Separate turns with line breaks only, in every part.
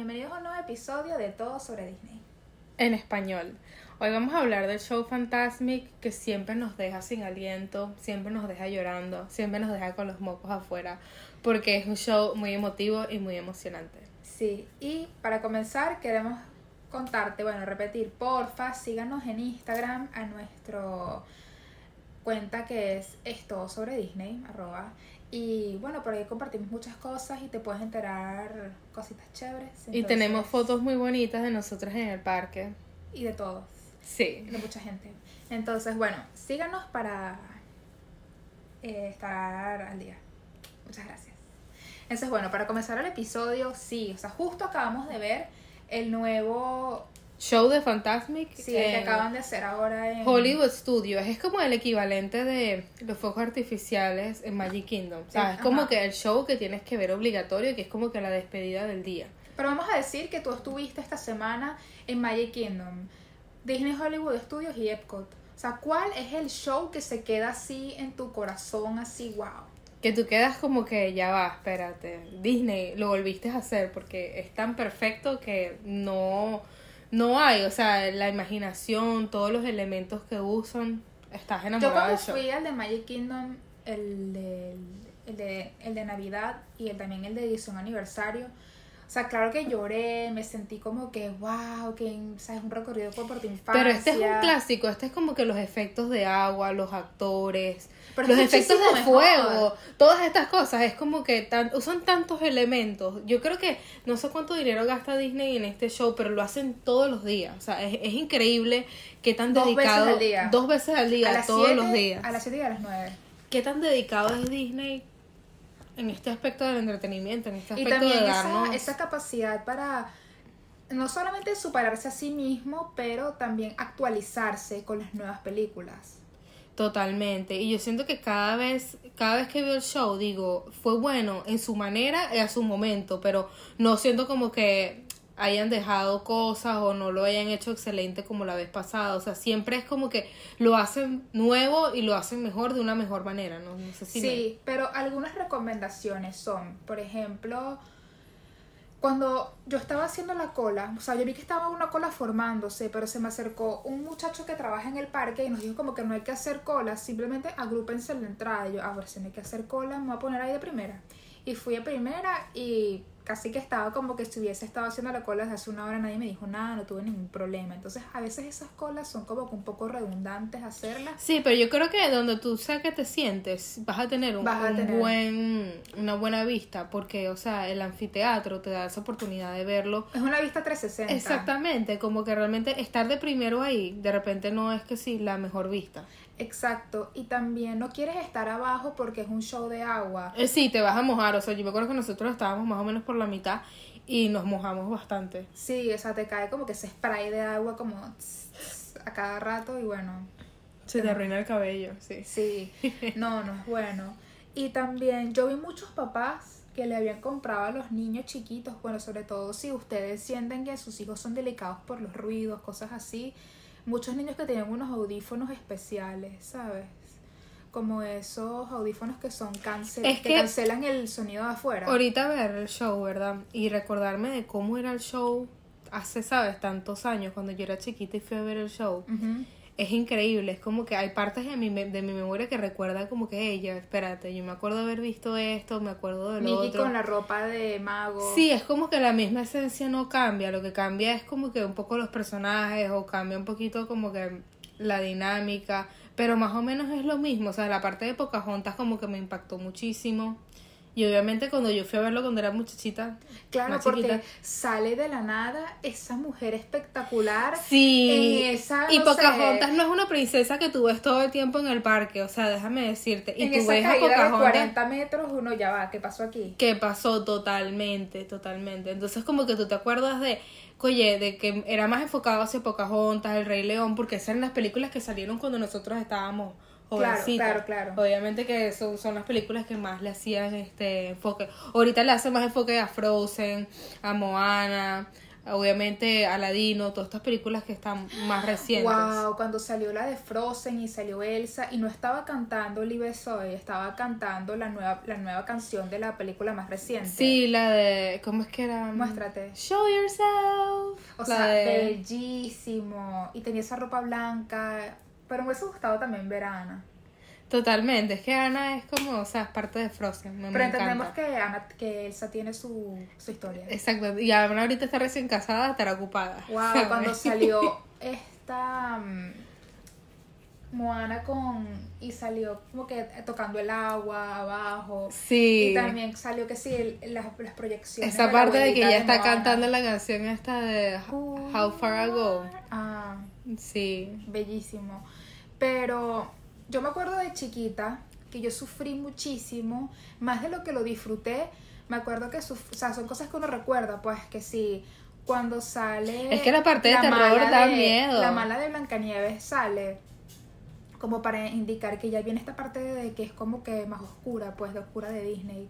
bienvenidos a un nuevo episodio de Todo sobre Disney.
En español. Hoy vamos a hablar del show Fantasmic que siempre nos deja sin aliento, siempre nos deja llorando, siempre nos deja con los mocos afuera, porque es un show muy emotivo y muy emocionante.
Sí, y para comenzar queremos contarte, bueno, repetir, porfa, síganos en Instagram a nuestro cuenta que es esto sobre Disney, arroba. Y bueno, por ahí compartimos muchas cosas y te puedes enterar cositas chéveres.
Y tenemos fotos muy bonitas de nosotros en el parque.
Y de todos.
Sí.
De mucha gente. Entonces, bueno, síganos para eh, estar al día. Muchas gracias. Entonces, bueno, para comenzar el episodio, sí, o sea, justo acabamos de ver el nuevo
show de Fantasmic.
Sí, que acaban de hacer ahora en
Hollywood Studios. Es como el equivalente de los fuegos artificiales en Magic Kingdom. O sea, es como que el show que tienes que ver obligatorio, que es como que la despedida del día.
Pero vamos a decir que tú estuviste esta semana en Magic Kingdom, Disney Hollywood Studios y Epcot. O sea, ¿cuál es el show que se queda así en tu corazón, así, wow?
Que tú quedas como que ya va, espérate, Disney lo volviste a hacer porque es tan perfecto que no no hay, o sea, la imaginación, todos los elementos que usan, estás enamorado
Yo cuando fui al de Magic Kingdom, el de, el de, el de Navidad y el, también el de edición aniversario, o sea, claro que lloré, me sentí como que, wow, que ¿sabes? un recorrido por, tu infancia.
Pero este es un clásico, este es como que los efectos de agua, los actores, los efectos de fuego, todas estas cosas, es como que tan, usan tantos elementos. Yo creo que no sé cuánto dinero gasta Disney en este show, pero lo hacen todos los días. O sea, es, es increíble que tan
dos
dedicado.
Veces al día.
Dos veces al día, todos los días.
A las 7 y a las 9.
¿Qué tan dedicado es Disney en este aspecto del entretenimiento, en este aspecto
y también
de darnos...
esa, esa capacidad para no solamente superarse a sí mismo, pero también actualizarse con las nuevas películas.
Totalmente. Y yo siento que cada vez, cada vez que veo el show, digo, fue bueno en su manera y a su momento, pero no siento como que hayan dejado cosas o no lo hayan hecho excelente como la vez pasada. O sea, siempre es como que lo hacen nuevo y lo hacen mejor de una mejor manera, ¿no? sé si
sí, pero algunas recomendaciones son, por ejemplo, cuando yo estaba haciendo la cola, o sea, yo vi que estaba una cola formándose, pero se me acercó un muchacho que trabaja en el parque y nos dijo como que no hay que hacer cola, simplemente agrúpense en la entrada. Y yo, a ver, si no hay que hacer cola, me voy a poner ahí de primera. Y fui a primera y casi que estaba como que si hubiese estado haciendo la cola desde hace una hora, nadie me dijo nada, no tuve ningún problema. Entonces, a veces esas colas son como que un poco redundantes hacerlas.
Sí, pero yo creo que donde tú sea que te sientes, vas a tener un, buen una buena vista, porque o sea, el anfiteatro te da esa oportunidad de verlo.
Es una vista 360.
Exactamente, como que realmente estar de primero ahí, de repente no es que sí la mejor vista.
Exacto, y también no quieres estar abajo porque es un show de agua.
Eh, sí, te vas a mojar, o sea, yo me acuerdo que nosotros estábamos más o menos por la mitad y nos mojamos bastante.
Sí, o sea, te cae como que ese spray de agua como a cada rato y bueno.
Se te arruina el cabello, sí.
Sí, no, no es bueno. Y también yo vi muchos papás que le habían comprado a los niños chiquitos, bueno, sobre todo si ustedes sienten que sus hijos son delicados por los ruidos, cosas así muchos niños que tienen unos audífonos especiales, ¿sabes? Como esos audífonos que son cancel que, cancelan el sonido de afuera.
Ahorita ver el show, ¿verdad? Y recordarme de cómo era el show hace, ¿sabes? Tantos años, cuando yo era chiquita y fui a ver el show es increíble, es como que hay partes de mi, de mi memoria que recuerda como que ella, espérate, yo me acuerdo de haber visto esto, me acuerdo de lo
Mickey con la ropa de mago.
Sí, es como que la misma esencia no cambia, lo que cambia es como que un poco los personajes o cambia un poquito como que la dinámica, pero más o menos es lo mismo, o sea, la parte de Pocahontas como que me impactó muchísimo. Y obviamente cuando yo fui a verlo cuando era muchachita.
Claro, porque sale de la nada esa mujer espectacular.
Sí. esa, y Pocahontas no es una princesa que tú ves todo el tiempo en el parque, o sea, déjame decirte. Y
en
tú
esa
ves
caída de 40 metros, uno ya va, ¿qué pasó aquí?
¿Qué pasó totalmente, totalmente? Entonces como que tú te acuerdas de, oye, de que era más enfocado hacia Pocahontas, El Rey León, porque esas eran las películas que salieron cuando nosotros estábamos
Claro, claro, claro.
Obviamente que son, son las películas que más le hacían este enfoque. Ahorita le hacen más enfoque a Frozen, a Moana, obviamente Aladino, todas estas películas que están más recientes.
Wow, cuando salió la de Frozen y salió Elsa y no estaba cantando Live Soy, estaba cantando la nueva la nueva canción de la película más reciente.
Sí, la de ¿cómo es que era?
Muéstrate.
Show yourself.
O
La
sea,
de-
bellísimo y tenía esa ropa blanca, pero me hubiese gustado también ver a Ana.
Totalmente, es que Ana es como, o sea, es parte de Frozen, me, me
Pero entendemos
encanta.
que Ana, que Elsa tiene su, su historia.
Exacto, y Ana ahorita está recién casada, estará ocupada.
Wow,
¿sabes?
cuando salió esta mm, Moana con y salió como que tocando el agua abajo.
Sí.
Y también salió que sí, el- las, las proyecciones.
Esa parte de que ella está
Moana.
cantando la canción esta de How Far I Go.
Ah,
Sí.
bellísimo. Pero yo me acuerdo de chiquita que yo sufrí muchísimo, más de lo que lo disfruté. Me acuerdo que suf- o sea, son cosas que uno recuerda, pues que sí, cuando sale.
Es que la parte de terror da
de-
miedo.
La mala de Blancanieves sale como para indicar que ya viene esta parte de que es como que más oscura, pues de oscura de Disney.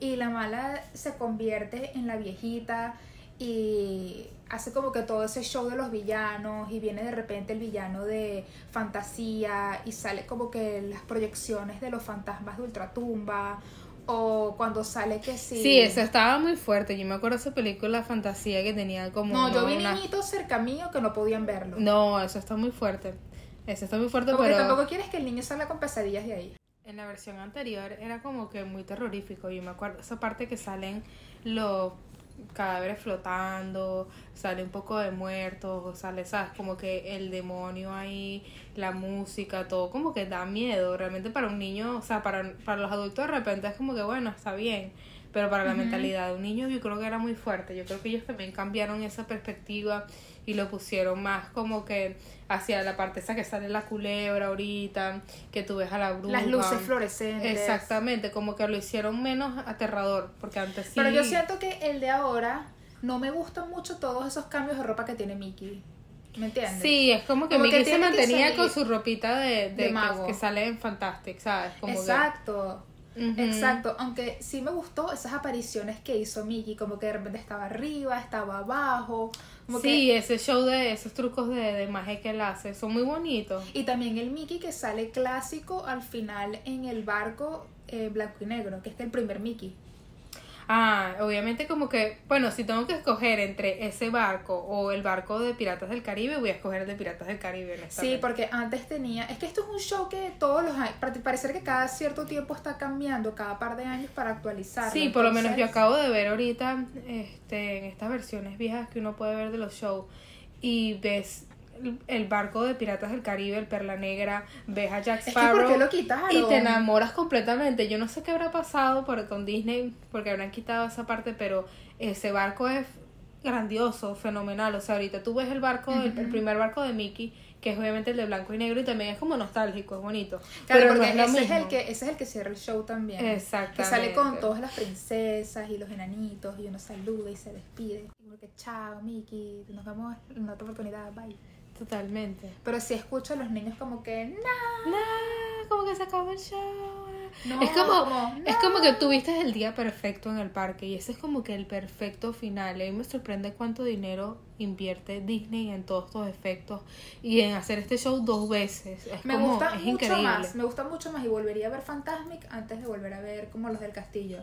Y la mala se convierte en la viejita y hace como que todo ese show de los villanos y viene de repente el villano de fantasía y sale como que las proyecciones de los fantasmas de Ultratumba o cuando sale que sí.
Sí, eso estaba muy fuerte. Yo me acuerdo de esa película fantasía que tenía como.
No, yo vi
una-
niñitos cerca mío que no podían verlo.
No, eso está muy fuerte. Eso está muy fuerte, pero.
tampoco quieres que el niño salga con pesadillas de ahí.
En la versión anterior era como que muy terrorífico. Yo me acuerdo esa parte que salen los cadáveres flotando, sale un poco de muertos, sale, ¿sabes? Como que el demonio ahí, la música, todo como que da miedo. Realmente para un niño, o sea, para, para los adultos de repente es como que bueno, está bien. Pero para la
Ujú.
mentalidad de un niño yo creo que era muy fuerte. Yo creo que ellos también cambiaron esa perspectiva y lo pusieron más como que hacia la parte esa que sale la culebra ahorita, que tú ves a la bruja.
Las luces fluorescentes.
Exactamente, como que lo hicieron menos aterrador, porque antes sí.
Pero yo siento que el de ahora no me gustan mucho todos esos cambios de ropa que tiene Mickey. ¿Me entiendes?
Sí, es como que
Como que
Mickey se
que
mantenía
salir
con su ropita de, de,
de
que-
mago.
que, sale en Fantastic, ¿sabes? Como que-
Exacto. Aunque sí me gustó esas apariciones que hizo Mickey, como que de repente estaba arriba, estaba abajo, como
Sí,
que-
ese show de esos trucos de, de magia que él hace son muy bonitos.
y también el Mickey que sale clásico al final en el barco eh, blanco y negro, que es el primer Mickey.
Ah, obviamente como que, bueno, si tengo que escoger entre ese barco o el barco de Piratas del Caribe, voy a escoger el de Piratas del Caribe.
Sí, porque antes tenía, es que esto es un show que todos los años, parecer que cada cierto tiempo está cambiando, cada par de años para actualizarlo.
Sí, por lo menos yo acabo de ver ahorita este, en estas versiones viejas que uno puede ver de los shows y ves el- barco de Piratas del Caribe, el Perla Negra, ves a Jack
Es que
Sparrow
¿por qué lo quitaron?
y te enamoras completamente. Yo no sé qué habrá pasado por, con Disney porque habrán quitado esa parte, pero ese barco es grandioso, fenomenal. O sea, ahorita tú ves el barco, el, primer barco de Mickey, que es obviamente el de blanco y negro y también es como nostálgico, es bonito.
Claro,
pero no
porque
es
ese, es el que, ese es el que cierra el show también.
Exactamente.
Que sale con todas las princesas y los enanitos y uno saluda y se despide. Y que chao, Mickey, nos vemos en otra oportunidad, bye.
Totalmente.
Pero si escucho a los niños como que, no,
Nah, como que se acabó el show.
No,
es como, es como que tuviste el día perfecto en el parque y ese es como que el perfecto final. Y a mí me sorprende cuánto dinero invierte Disney en todos estos efectos y en hacer este show dos veces. Es
me
como,
gusta
es
mucho
increíble.
más, me gusta mucho más y volvería a ver Fantasmic antes de volver a ver como los del castillo.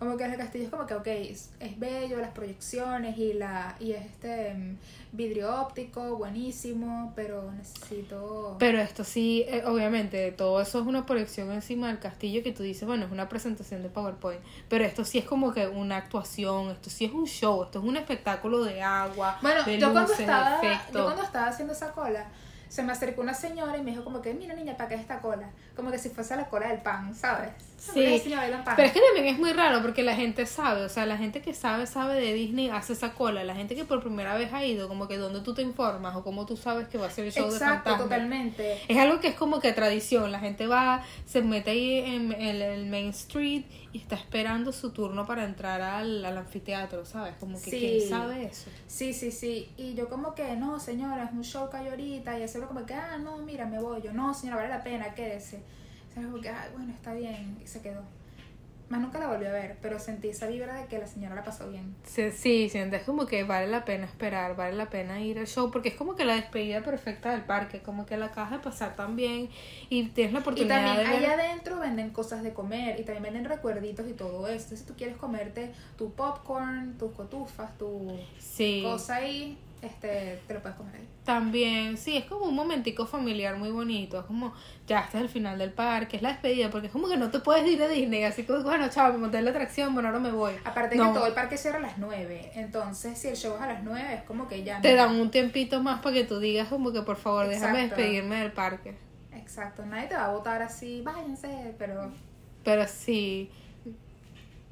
Como que del castillo es como que, ok, es, es bello, las proyecciones y la y es este mm, vidrio óptico, buenísimo, pero necesito...
Pero esto sí, eh, obviamente, todo eso es una proyección encima del castillo que tú dices, bueno, es una presentación de PowerPoint. Pero esto sí es como que una actuación, esto sí es un show, esto es un espectáculo de agua,
Bueno,
de
yo, cuando
luces,
estaba,
efectos.
yo cuando estaba haciendo esa cola, se me acercó una señora y me dijo como que, mira niña, ¿para qué es esta cola? Como que si fuese la cola del pan, ¿sabes?
Sí. Pero es que también es muy raro porque la gente sabe, o sea, la gente que sabe, sabe de Disney hace esa cola. La gente que por primera vez ha ido, como que donde tú te informas o cómo tú sabes que va a ser el show de
Exacto,
fantasma.
totalmente.
Es algo que es como que tradición. La gente va, se mete ahí en, el- el Main Street y está esperando su turno para entrar al, al anfiteatro, ¿sabes? Como que
Sí.
quién sabe eso.
Sí, sí, sí. Y yo como que, no, señora, es un show que hay ahorita. Y ese como que, ah, no, mira, me voy. Yo, no, señora, vale la pena, quédese. O sea, como que, ah, bueno, está bien. Y se quedó. más nunca la volví a ver, pero sentí esa vibra de que la señora la pasó bien.
Sí, sí, sientes como que vale la pena esperar, vale la pena ir al show, porque es como que la despedida perfecta del parque, como que la acabas de pasar tan bien y tienes la
Y
oportunidad
también
de ver-
allá adentro venden cosas de comer y también venden recuerditos y todo eso. Entonces, si tú quieres comerte tu popcorn, tus cotufas, tu
Sí,
cosa ahí, este, te lo puedes comer ahí.
también, sí, es como un momentico familiar muy bonito, es como, ya, este es el final del parque, es la despedida, porque es como que no te puedes ir de Disney, así como, bueno, chao, me monté en la atracción, bueno, ahora me voy.
Aparte
No.
que todo el parque cierra a las 9, entonces si el show es a las 9 es como que ya...
Te
no-
dan un tiempito más para que tú digas como que por favor déjame despedirme del parque.
Exacto, nadie te va a votar así, váyanse, pero...
Pero sí,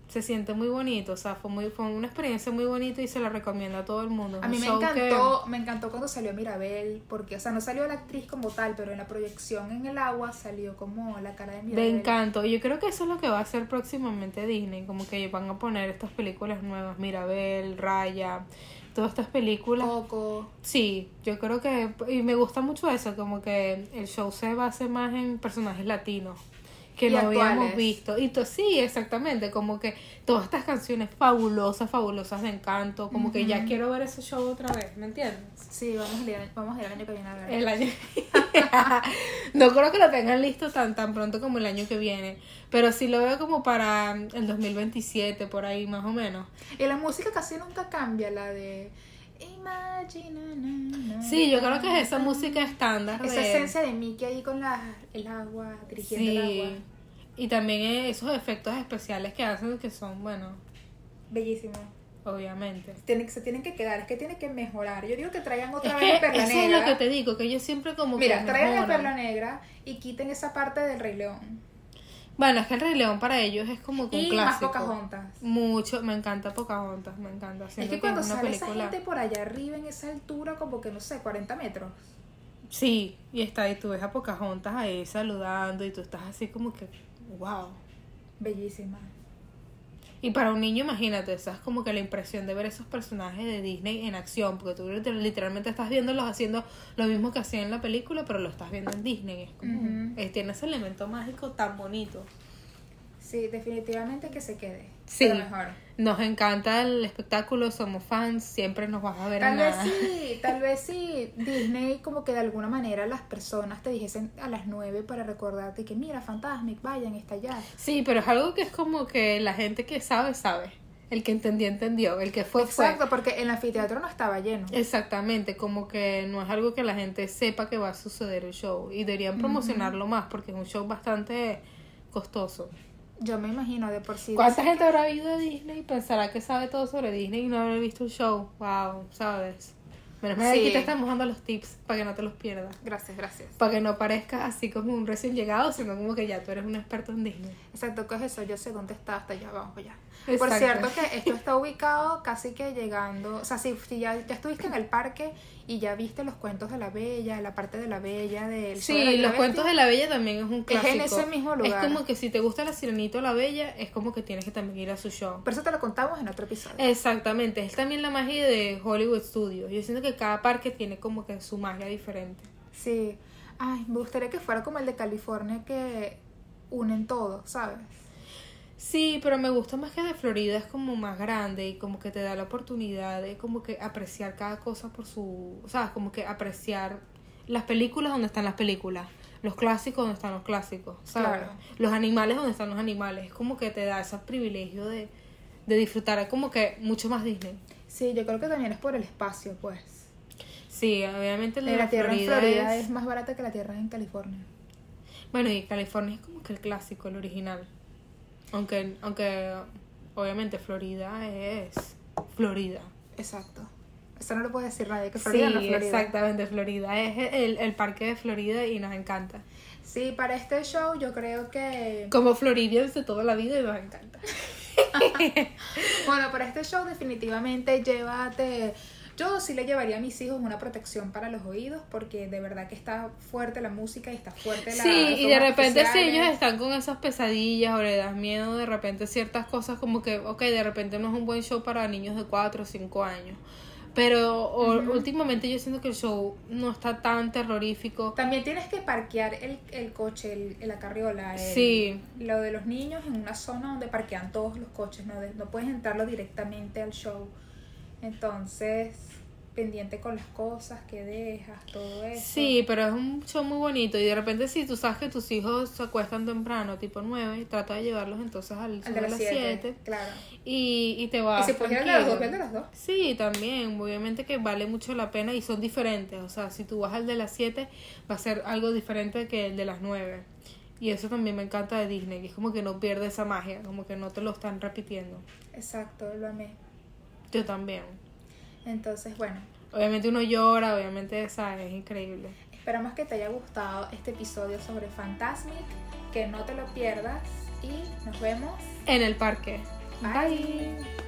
se siente muy bonito, o sea, fue, muy, fue una experiencia muy bonita y se la recomiendo a todo el mundo.
A mí me
que-
encantó, me encantó cuando salió Mirabel, porque, o sea, no salió la actriz como tal, pero en la proyección en el agua salió como la cara de
De
Mirabel.
encanto. Y yo creo que eso es lo que va a hacer próximamente Disney. Como que van a poner estas películas nuevas. Mirabel, Raya, todas estas películas.
Coco.
Sí, yo creo que... Y me gusta mucho eso, como que el show se base más en personajes latinos. Que
Y
no habíamos
actuales.
visto. Y sí, exactamente. Como que todas estas canciones fabulosas, fabulosas de encanto. Como que ya quiero ver ese show otra vez, ¿me entiendes?
Sí, vamos a ir, vamos a ir el año que viene a ver.
El año. no creo que lo tengan listo tan tan pronto como el año que viene. Pero sí lo veo como para el 2027, por ahí más o menos.
Y la música casi nunca cambia, la de... Imagine, na, na,
Sí, yo creo que es esa música estándar.
Esa
de-
esencia de Mickey ahí con la, el agua, dirigiendo el
Sí.
agua.
Y también esos efectos especiales que hacen que son, bueno,
Bellísimo.
obviamente.
Tiene, se tienen que quedar, es que tienen que mejorar. Yo digo que traigan otra
Es
vez
que
Perla
eso
Negra.
es lo que te digo, que yo siempre como
Mira,
que
traigan a
mejoran.
Perla Negra y quiten esa parte del Rey León.
Bueno, es que el Rey León para ellos es como que un
Y más
clásico.
Pocahontas.
Mucho, me encanta Pocahontas, me encanta.
Es que cuando
es una
sale esa gente por allá arriba en esa altura, como que no sé, 40 metros.
Sí, y está y tú ves a Pocahontas ahí saludando y tú estás así como que, wow.
Bellísima.
Y para un niño, imagínate, esa es como que la impresión de ver esos personajes de Disney en acción, porque tú liter- literalmente estás viéndolos haciendo lo mismo que hacían en la película, pero lo estás viendo en Disney. Es como, eh, tiene ese elemento mágico tan bonito.
Sí, definitivamente que se quede.
Sí.
Pero mejor.
Nos encanta el espectáculo, somos fans, siempre nos vas a ver
Tal
en
vez
nada.
sí, tal vez sí. Disney como que de alguna manera las personas te dijesen a las 9 para recordarte que mira, Fantasmic, vayan, está allá.
Sí, pero es algo que es como que la gente que sabe, sabe. El que entendió, entendió. El que fue, fue.
Exacto, porque el anfiteatro no estaba lleno.
Exactamente, como que no es algo que la gente sepa que va a suceder el show y deberían promocionarlo más porque es un show bastante costoso.
Yo me imagino de por sí.
¿Cuánta gente habrá ido a Disney y pensará que sabe todo sobre Disney y no habrá visto un show? Wow, ¿sabes? Menos mal
Sí.
aquí te estamos dando los tips para que no te los pierdas.
Gracias, gracias.
Para que no parezcas así como un recién llegado, sino como que ya tú eres un experto en Disney.
Exacto, ¿qué es eso? Yo sé dónde está, hasta allá, vamos allá.
Exacto.
Por cierto que esto está ubicado casi que llegando, o sea, si, si ya, ya estuviste en el parque y ya viste los cuentos de la bella, la parte de la bella, del de
Sí, los cuentos de la Bella también es un
Es en
clásico.
ese mismo lugar.
Es como que si te gusta la sirenita o la Bella, es como que tienes que también ir a su show.
Pero eso te lo contamos en otro episodio.
Exactamente, es también la magia de Hollywood Studios. Yo siento que cada parque tiene como que su magia diferente.
Sí. Ay, me gustaría que fuera como el de California que unen todo, ¿sabes?
Sí, pero me gusta más que de Florida es como más grande y como que te da la oportunidad de como que apreciar cada cosa por su, o sea, como que apreciar las películas donde están las películas, los clásicos donde están los clásicos, ¿sabes?
Claro.
Los animales donde están los animales, es como que te da ese privilegio de, de disfrutar como que mucho más Disney.
Sí, yo creo que también es por el espacio, pues.
Sí, obviamente
la,
la
tierra
Florida
en Florida
es-
es... más barata que la tierra en California.
Bueno, y California es como que el clásico, el original. Aunque, aunque obviamente Florida es Florida.
Exacto. Eso no lo puede decir nadie, que Florida
sí,
no es Florida.
exactamente, Florida es el, el parque de Florida y nos encanta.
Sí, para este show yo creo que...
Como Floridians de toda la vida y nos encanta.
Bueno, para este show definitivamente llévate... Yo sí le llevaría a mis hijos una protección para los oídos porque de verdad que está fuerte la música y está fuerte la...
Sí, y de repente si ellos están con esas pesadillas o le das miedo de repente ciertas cosas como que, ok, de repente no es un buen show para niños de 4 o 5 años. Pero o- últimamente yo siento que el show no está tan terrorífico.
También tienes que parquear el, el coche, el, la carriola, el-
Sí.
lo de los niños en una zona donde parquean todos los coches, no, De- no puedes entrarlo directamente al show. Entonces, pendiente con las cosas que dejas, todo eso.
Sí, pero es un show muy bonito y de repente si tú sabes que tus hijos se acuestan temprano, tipo 9, trata de llevarlos entonces al show
de las
las
7,
7
claro.
y, y te
Y
vas
si puedes ir las dos, de las dos.
Sí, también, obviamente que vale mucho la pena y son diferentes, o sea, si tú vas al de las 7 va a ser algo diferente que el de las 9. Y eso también me encanta de Disney, que es como que no pierde esa magia, como que no te lo están repitiendo.
Exacto, lo amé.
Yo también.
Entonces, bueno,
Obviamente uno llora, obviamente, ¿sabes? Es increíble.
esperamos que te haya gustado este episodio sobre Fantasmic, que no te lo pierdas y nos vemos.
En el parque.
Bye.